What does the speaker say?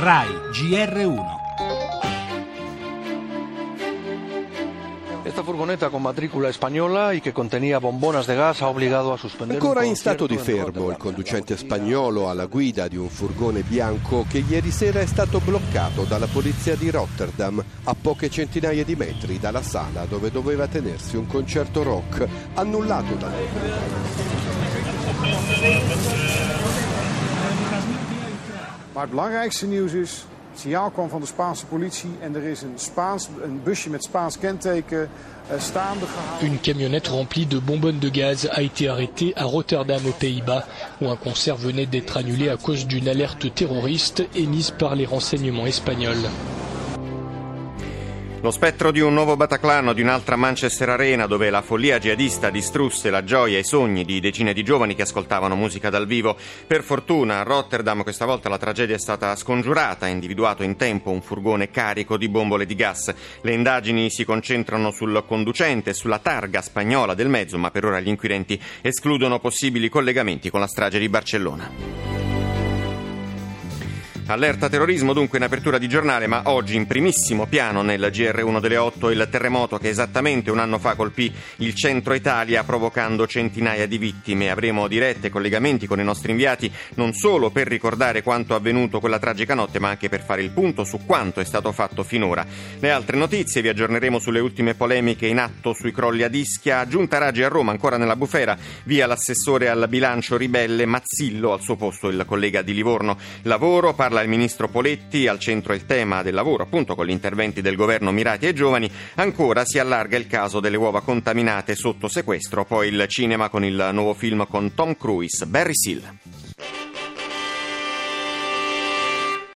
RAI GR1 Esta furgoneta con matrícula spagnola y que contenía bombonas de gas ha obligado a suspender Ancora in stato di fermo il conducente spagnolo alla guida di un furgone bianco che ieri sera è stato bloccato dalla polizia di Rotterdam a poche centinaia di metri dalla sala dove doveva tenersi un concerto rock annullato dalla Het belangrijkste nieuws is, het signaal kwam van de Spaanse politie en er is een, busje met Spaans kenteken eh. Une camionnette remplie de bonbonnes de gaz a été arrêtée à Rotterdam aux Pays-Bas, où un concert venait d'être annulé à cause d'une alerte terroriste émise par les renseignements espagnols. Lo spettro di un nuovo Bataclan o di un'altra Manchester Arena dove la follia jihadista distrusse la gioia e i sogni di decine di giovani che ascoltavano musica dal vivo. Per fortuna a Rotterdam questa volta la tragedia è stata scongiurata, individuato in tempo un furgone carico di bombole di gas. Le indagini si concentrano sul conducente e sulla targa spagnola del mezzo, ma per ora gli inquirenti escludono possibili collegamenti con la strage di Barcellona. Allerta terrorismo dunque in apertura di giornale, ma oggi in primissimo piano nel GR1 delle 8 il terremoto che esattamente un anno fa colpì il centro Italia provocando centinaia di vittime. Avremo dirette collegamenti con i nostri inviati non solo per ricordare quanto avvenuto quella tragica notte, ma anche per fare il punto su quanto è stato fatto finora. Le altre notizie vi aggiorneremo sulle ultime polemiche in atto sui crolli a Ischia, giunta Raggi a Roma ancora nella bufera, via l'assessore al bilancio ribelle Mazzillo, al suo posto il collega di Livorno. Lavoro, parla il ministro Poletti, al centro il tema del lavoro, appunto con gli interventi del governo mirati ai giovani, ancora si allarga il caso delle uova contaminate sotto sequestro, poi il cinema con il nuovo film con Tom Cruise, Barry Seal.